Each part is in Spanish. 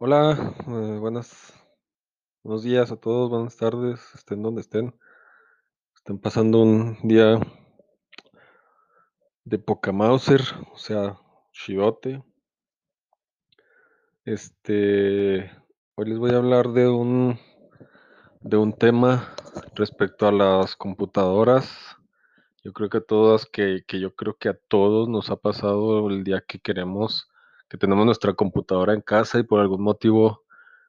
Hola, eh, buenas, buenos días a todos, buenas tardes, estén donde estén. Estén pasando un día de poca Mauser, o sea, chidote. Este, hoy les voy a hablar de un de un tema respecto a las computadoras. Yo creo que a todas, que, que yo creo que a todos nos ha pasado el día que queremos, que tenemos nuestra computadora en casa y por algún motivo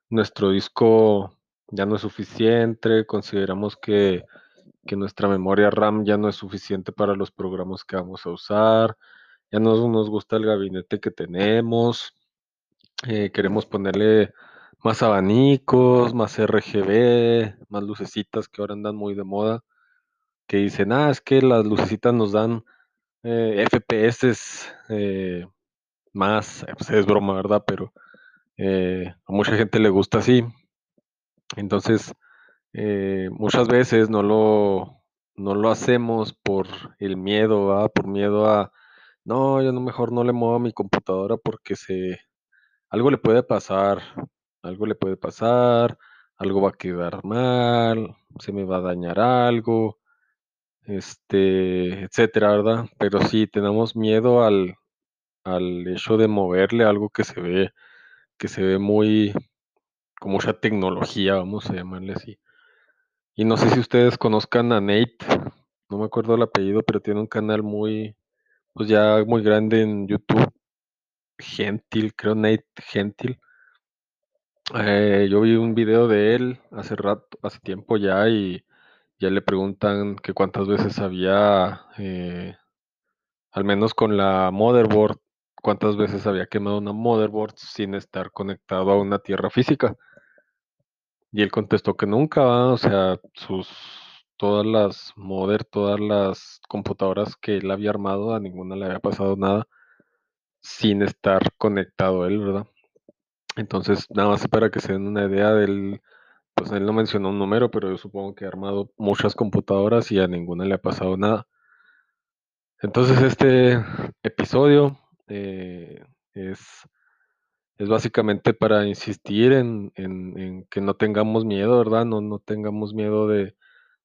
nuestro disco ya no es suficiente, consideramos que, que nuestra memoria RAM ya no es suficiente para los programas que vamos a usar, ya no nos gusta el gabinete que tenemos, eh, queremos ponerle más abanicos, más RGB, más lucecitas que ahora andan muy de moda, que dicen, ah, es que las lucecitas nos dan eh, FPS eh, más, eh, pues es broma, ¿verdad? Pero eh, a mucha gente le gusta así. Entonces, eh, muchas veces no lo, no lo hacemos por el miedo, ¿verdad? Por miedo a, no, yo no mejor no le muevo a mi computadora porque se, algo le puede pasar, algo le puede pasar, algo va a quedar mal, se me va a dañar algo, este, etcétera, ¿verdad? Pero sí, tenemos miedo al, al hecho de moverle algo que se ve, que se ve muy, con mucha tecnología, vamos a llamarle así. Y no sé si ustedes conozcan a Nate, no me acuerdo el apellido, pero tiene un canal muy, pues ya muy grande en YouTube, Gentil, creo Nate Gentil. Eh, yo vi un video de él hace rato, hace tiempo ya, y ya le preguntan que cuántas veces había, eh, al menos con la motherboard, cuántas veces había quemado una motherboard sin estar conectado a una tierra física. Y él contestó que nunca, o sea, sus todas las modder, todas las computadoras que él había armado, a ninguna le había pasado nada sin estar conectado él, ¿verdad? Entonces, nada más para que se den una idea del, pues él no mencionó un número, pero yo supongo que ha armado muchas computadoras y a ninguna le ha pasado nada. Entonces, este episodio eh, es, es básicamente para insistir en, en- que no tengamos miedo, ¿verdad? No, no tengamos miedo de,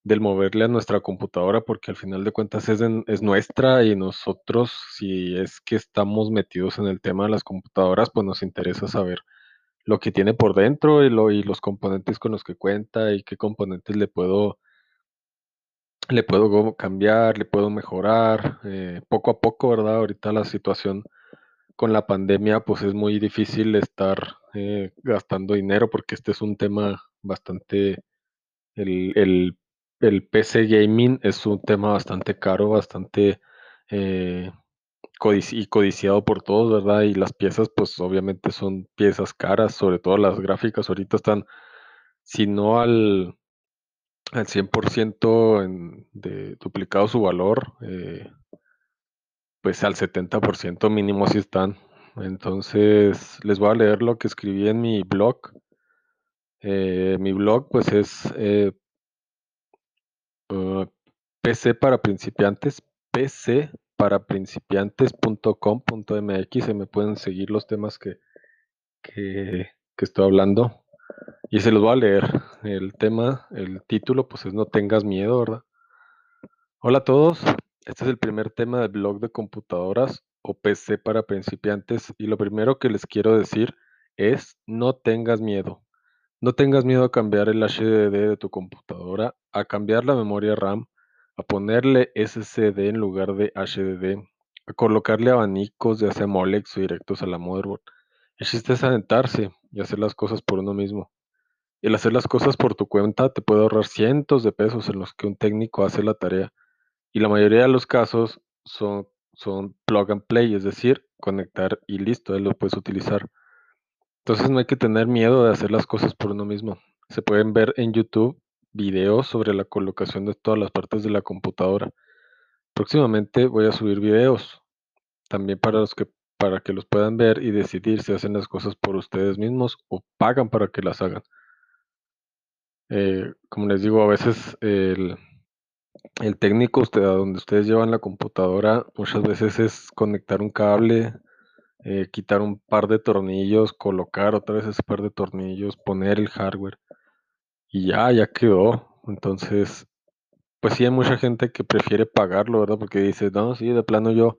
del moverle a nuestra computadora, porque al final de cuentas es, es nuestra y nosotros, si es que estamos metidos en el tema de las computadoras, pues nos interesa saber lo que tiene por dentro y, lo, y los componentes con los que cuenta y qué componentes le puedo, le puedo cambiar, le puedo mejorar, eh, poco a poco, ¿verdad? Ahorita la situación con la pandemia, pues es muy difícil estar eh, gastando dinero porque este es un tema bastante, el, el, el PC gaming es un tema bastante caro, bastante eh, y codiciado por todos, ¿verdad? Y las piezas, pues obviamente son piezas caras, sobre todo las gráficas ahorita están, si no al, al 100% en, de duplicado su valor, eh, pues al 70% mínimo sí están. Entonces, les voy a leer lo que escribí en mi blog. Eh, mi blog, pues es eh, uh, PC para principiantes, PC para principiantes.com.mx. Se me pueden seguir los temas que, que, que estoy hablando. Y se los voy a leer. El tema, el título, pues es No tengas miedo, ¿verdad? Hola a todos. Este es el primer tema del blog de computadoras o PC para principiantes y lo primero que les quiero decir es no tengas miedo. No tengas miedo a cambiar el HDD de tu computadora, a cambiar la memoria RAM, a ponerle SSD en lugar de HDD, a colocarle abanicos ya sea Molex o directos a la motherboard. El chiste y hacer las cosas por uno mismo. El hacer las cosas por tu cuenta te puede ahorrar cientos de pesos en los que un técnico hace la tarea y la mayoría de los casos son, son plug and play, es decir, conectar y listo, él lo puedes utilizar. Entonces no hay que tener miedo de hacer las cosas por uno mismo. Se pueden ver en YouTube videos sobre la colocación de todas las partes de la computadora. Próximamente voy a subir videos también para los que para que los puedan ver y decidir si hacen las cosas por ustedes mismos o pagan para que las hagan. Eh, como les digo, a veces el, técnico a donde ustedes llevan la computadora muchas veces es conectar un cable eh, quitar un par de tornillos, colocar otra vez ese par de tornillos, poner el hardware y ya, ya quedó. Entonces, pues sí hay mucha gente que prefiere pagarlo, ¿verdad? Porque dice, no, sí, de plano yo,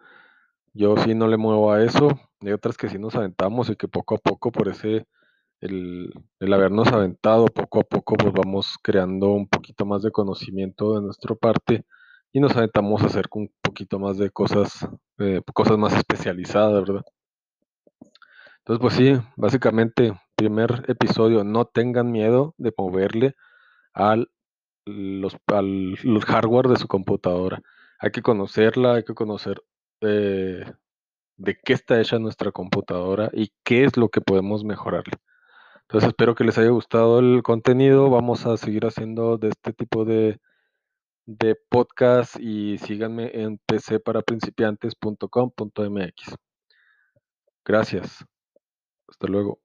yo sí no le muevo a eso. Hay otras que sí nos aventamos y que poco a poco por ese, el, habernos aventado, poco a poco pues vamos creando un poquito más de conocimiento de nuestra parte y nos aventamos a hacer un poquito más de cosas, eh, cosas más especializadas, ¿verdad? Entonces, pues sí, básicamente, primer episodio, no tengan miedo de moverle al, los, al, hardware de su computadora. Hay que conocerla, hay que conocer eh, de qué está hecha nuestra computadora y qué es lo que podemos mejorarle. Entonces espero que les haya gustado el contenido. Vamos a seguir haciendo de este tipo de, de podcast y síganme en pcparaprincipiantes.com.mx. Gracias. Hasta luego.